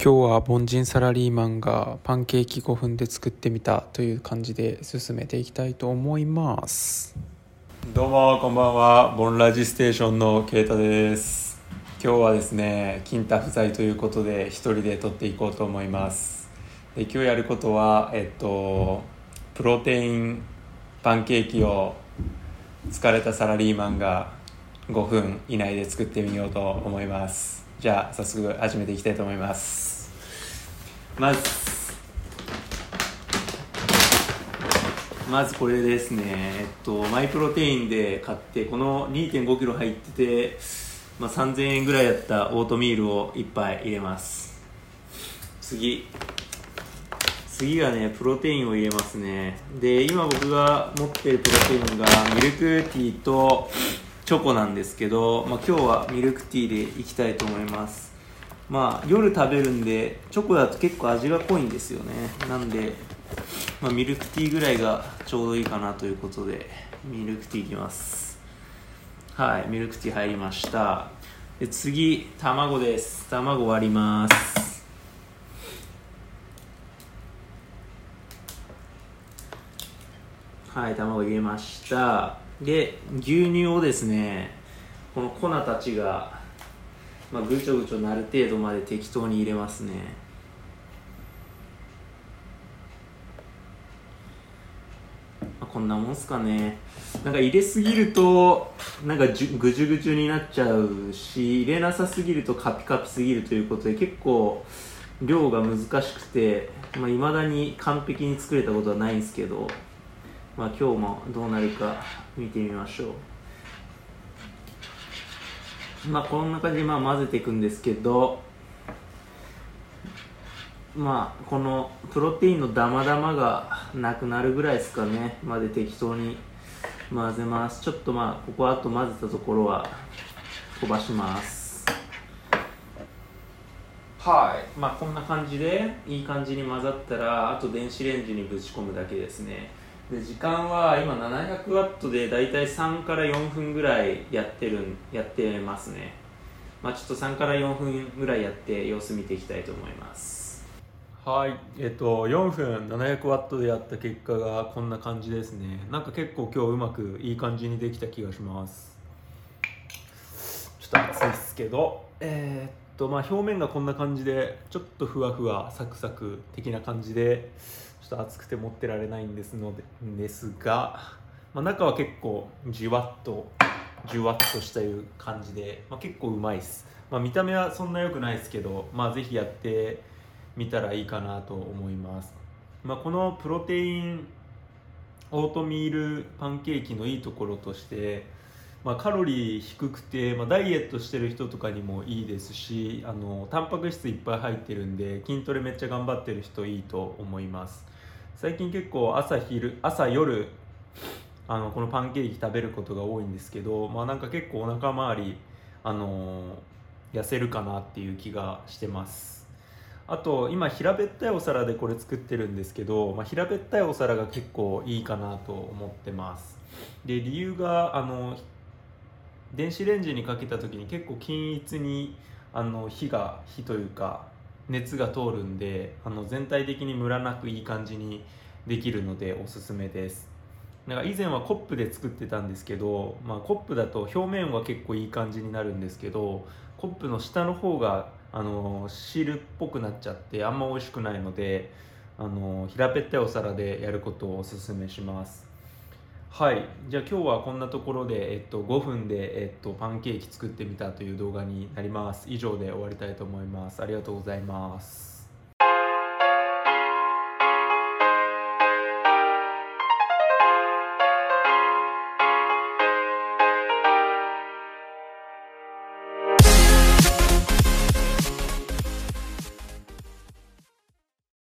今日は凡人サラリーマンがパンケーキ5分で作ってみたという感じで進めていきたいと思います。どうもこんばんは。ボンラジステーションのケイタです。今日はですね金太不在ということで一人で撮っていこうと思います。で今日やることはえっとプロテインパンケーキを疲れたサラリーマンが5分以内で作ってみようと思います。じゃあ早速始めていきたいと思います。まずまずこれですね。えっとマイプロテインで買ってこの2 5キロ入ってて、まあ、3000円ぐらいだったオートミールを1杯入れます。次。次はねプロテインを入れますね。で今僕が持ってるプロテインがミルクティーとチョコなんですけど、まあ、今日はミルクティーでいきたいと思います。まあ夜食べるんでチョコだと結構味が濃いんですよね。なんで、まあ、ミルクティーぐらいがちょうどいいかなということでミルクティーいきます。はいミルクティー入りました。で次卵です。卵割ります。はい卵入れました。で牛乳をですねこの粉たちが、まあ、ぐちょぐちょなる程度まで適当に入れますね、こんなもんすかね。なんか入れすぎるとなんかじゅぐじゅぐじゅになっちゃうし入れなさすぎるとカピカピすぎるということで結構量が難しくていまあ、未だに完璧に作れたことはないんですけど。まあ、今日もどうなるか見てみましょう。まあこんな感じでまあ混ぜていくんですけどまあこのプロテインのダマダマがなくなるぐらいですかね。まで適当に混ぜます。ちょっとまあここあと混ぜたところは飛ばします。はい。まあこんな感じでいい感じに混ざったらあと電子レンジにぶち込むだけですね。で時間は今700ワットでだいたい3から4分ぐらいやってるやってますね。まあちょっと3から4分ぐらいやって様子見ていきたいと思います。はい。えっと4分700ワットでやった結果がこんな感じですね。なんか結構今日うまくいい感じにできた気がします。ちょっと熱いですけど。えー、っとまあ表面がこんな感じでちょっとふわふわサクサク的な感じでちょっと熱くて持ってられないんですのでですが、まあ、中は結構じわっとじゅわっとしたいう感じで、まあ、結構うまいです、まあ、見た目はそんな良くないですけど、まあ、ぜひやってみたらいいかなと思います、まあ、このプロテインオートミールパンケーキのいいところとしてまあ、カロリー低くて、まあ、ダイエットしてる人とかにもいいですしあのタンパク質いっぱい入ってるんで筋トレめっちゃ頑張ってる人いいと思います。最近結構朝昼朝夜あのこのパンケーキ食べることが多いんですけどまあなんか結構お腹周りあの痩せるかなっていう気がしてます。あと今平べったいお皿でこれ作ってるんですけど、まあ、平べったいお皿が結構いいかなと思ってます。で理由があの電子レンジにかけた時に結構均一にあの火が火というか熱が通るんであの全体的にムラなくいい感じにできるのでおすすめです。なんか以前はコップで作ってたんですけど、まあ、コップだと表面は結構いい感じになるんですけどコップの下の方があの汁っぽくなっちゃってあんま美味しくないのであの平べったいお皿でやることをおすすめします。はい。じゃあ今日はこんなところで、えっと、5分で、えっと、パンケーキ作ってみたという動画になります。以上で終わりたいと思います。ありがとうございます。